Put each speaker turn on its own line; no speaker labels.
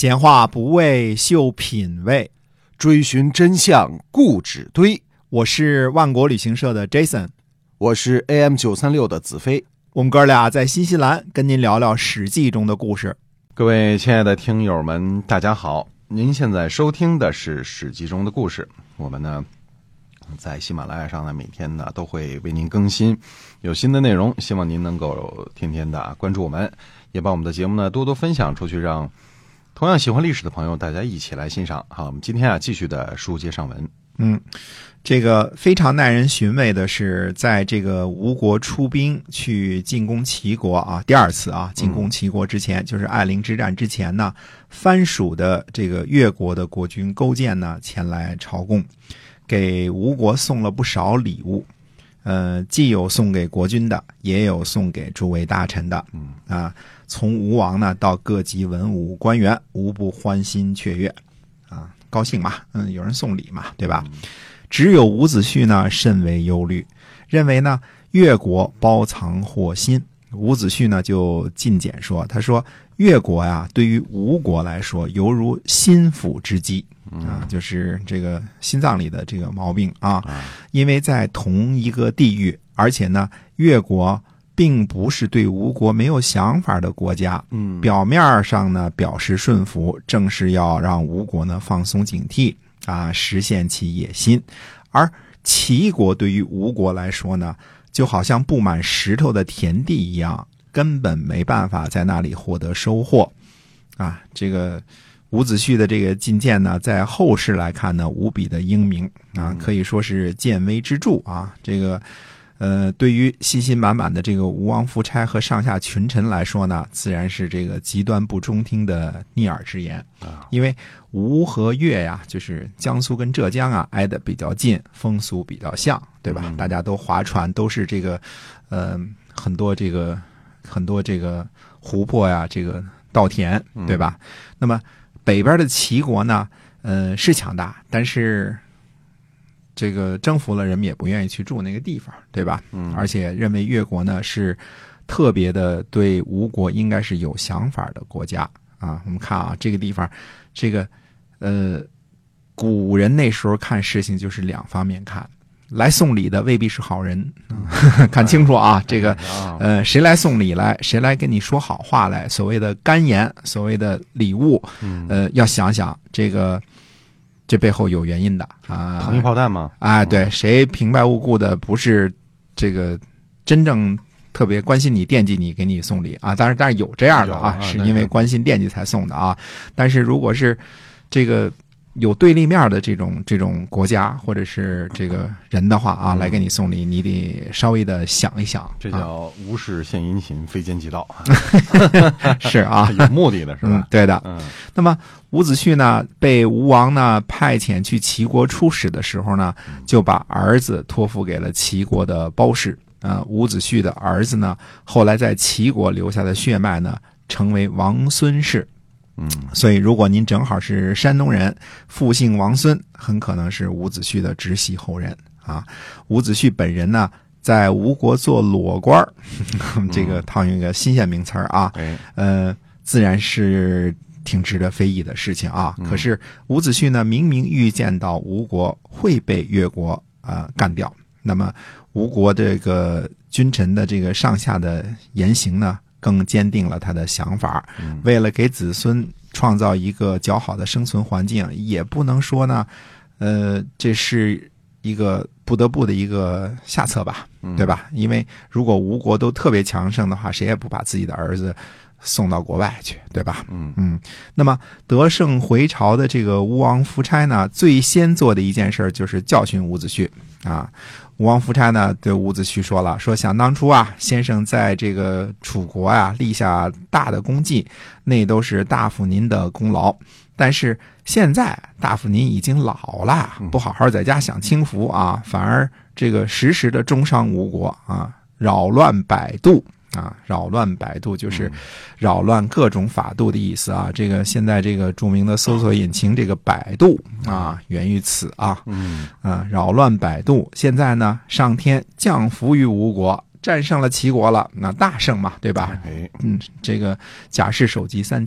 闲话不为秀品味，
追寻真相固执堆。
我是万国旅行社的 Jason，
我是 AM 九三六的子飞。
我们哥俩在新西兰跟您聊聊《史记》中的故事。
各位亲爱的听友们，大家好！您现在收听的是《史记》中的故事。我们呢，在喜马拉雅上呢，每天呢都会为您更新有新的内容，希望您能够天天的关注我们，也把我们的节目呢多多分享出去，让同样喜欢历史的朋友大家一起来欣赏。好，我们今天啊继续的书接上文。
嗯，这个非常耐人寻味的是，在这个吴国出兵去进攻齐国啊，第二次啊进攻齐国之前，就是艾陵之战之前呢，藩属的这个越国的国君勾践呢前来朝贡，给吴国送了不少礼物，呃，既有送给国君的，也有送给诸位大臣的，
嗯
啊，从吴王呢到各级文武官员，无不欢欣雀跃，啊，高兴嘛，嗯，有人送礼嘛，对吧？只有伍子胥呢甚为忧虑，认为呢越国包藏祸心。伍子胥呢就进谏说：“他说越国呀，对于吴国来说，犹如心腹之疾啊，就是这个心脏里的这个毛病啊。因为在同一个地域，而且呢，越国并不是对吴国没有想法的国家。
嗯
表面上呢表示顺服，正是要让吴国呢放松警惕啊，实现其野心。而齐国对于吴国来说呢，就好像布满石头的田地一样，根本没办法在那里获得收获啊。这个伍子胥的这个进谏呢，在后世来看呢，无比的英明啊，可以说是见微知著啊。这个。呃，对于信心满满的这个吴王夫差和上下群臣来说呢，自然是这个极端不中听的逆耳之言
啊。
因为吴和越呀，就是江苏跟浙江啊挨得比较近，风俗比较像，对吧？
嗯
大家都划船，都是这个，呃，很多这个很多这个湖泊呀，这个稻田，对吧？那么北边的齐国呢，呃，是强大，但是。这个征服了，人们也不愿意去住那个地方，对吧？
嗯
而且认为越国呢是特别的对吴国应该是有想法的国家啊。我们看啊，这个地方，这个呃，古人那时候看事情就是两方面看，来送礼的未必是好人，看清楚啊。这个
啊
呃，谁来送礼来，谁来跟你说好话来，所谓的干言，所谓的礼物，
嗯
呃，要想想这个这背后有原因的啊。
糖衣炮弹吗？
啊，对，谁平白无故的不是这个真正特别关心你、惦记你，给你送礼啊？当然，当然有这样的啊，是因为关心惦记才送的啊。但是如果是这个有对立面的这种这种国家或者是这个人的话啊，
嗯
来给你送礼，你得稍微的想一想，啊、
这叫无事献殷勤，非奸即盗，
是啊，
有目的的是吧？，
嗯对的。
嗯
那么伍子胥呢，被吴王呢派遣去齐国出使的时候呢，就把儿子托付给了齐国的包氏。啊、伍子胥的儿子呢，后来在齐国留下的血脉呢，成为王孙氏。
嗯
所以，如果您正好是山东人，父姓王孙，很可能是伍子胥的直系后人啊。伍子胥本人呢，在吴国做裸官儿，这个套用一个新鲜名词儿啊，
哎
呃，自然是挺值得非议的事情啊。可是伍子胥呢，明明预见到吴国会被越国啊、呃干掉，那么吴国这个君臣的这个上下的言行呢，更坚定了他的想法。
嗯
为了给子孙创造一个较好的生存环境，也不能说呢，呃，这是一个不得不的一个下策吧。
嗯
对吧？因为如果吴国都特别强盛的话，谁也不把自己的儿子送到国外去，对吧？
嗯
嗯，那么得胜回朝的这个吴王夫差呢，最先做的一件事就是教训伍子胥啊。吴王夫差呢对伍子胥说了，说想当初啊，先生在这个楚国啊立下大的功绩，那都是大夫您的功劳。但是现在大夫您已经老了，不好好在家享清福啊，反而这个时时的中伤吴国啊，扰乱百度啊，扰乱百度就是扰乱各种法度的意思啊。这个现在这个著名的搜索引擎这个百度啊，源于此啊
嗯
啊，扰乱百度。现在呢，上天降福于吴国。战胜了齐国了，那大胜嘛，对吧？
哎，
嗯，这个贾氏首级三